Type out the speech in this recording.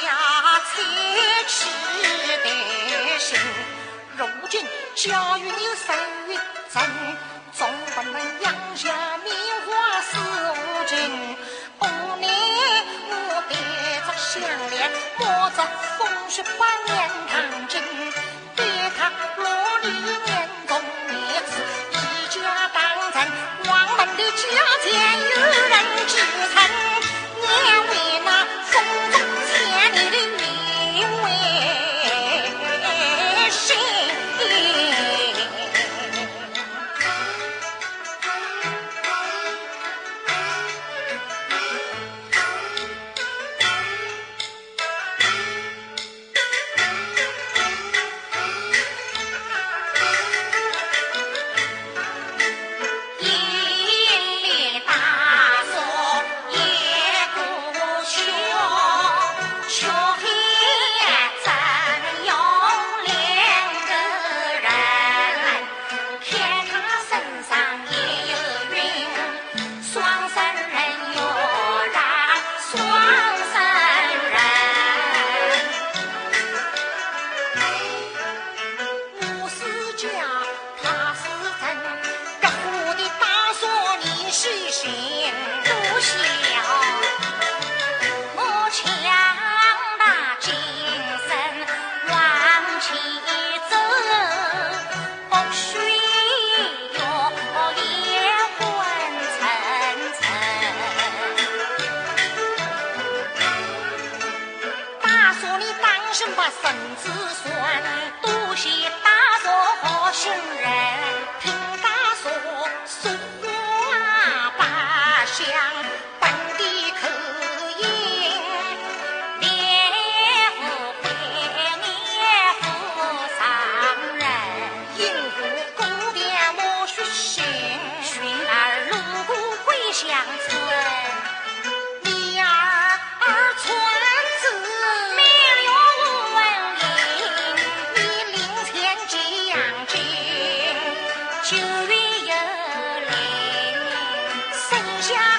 下菜吃得行。如今家运有三人，总不能养下棉花四五斤。无年我别着项链，冒着风雪把脸烫金，对他。是 Yeah.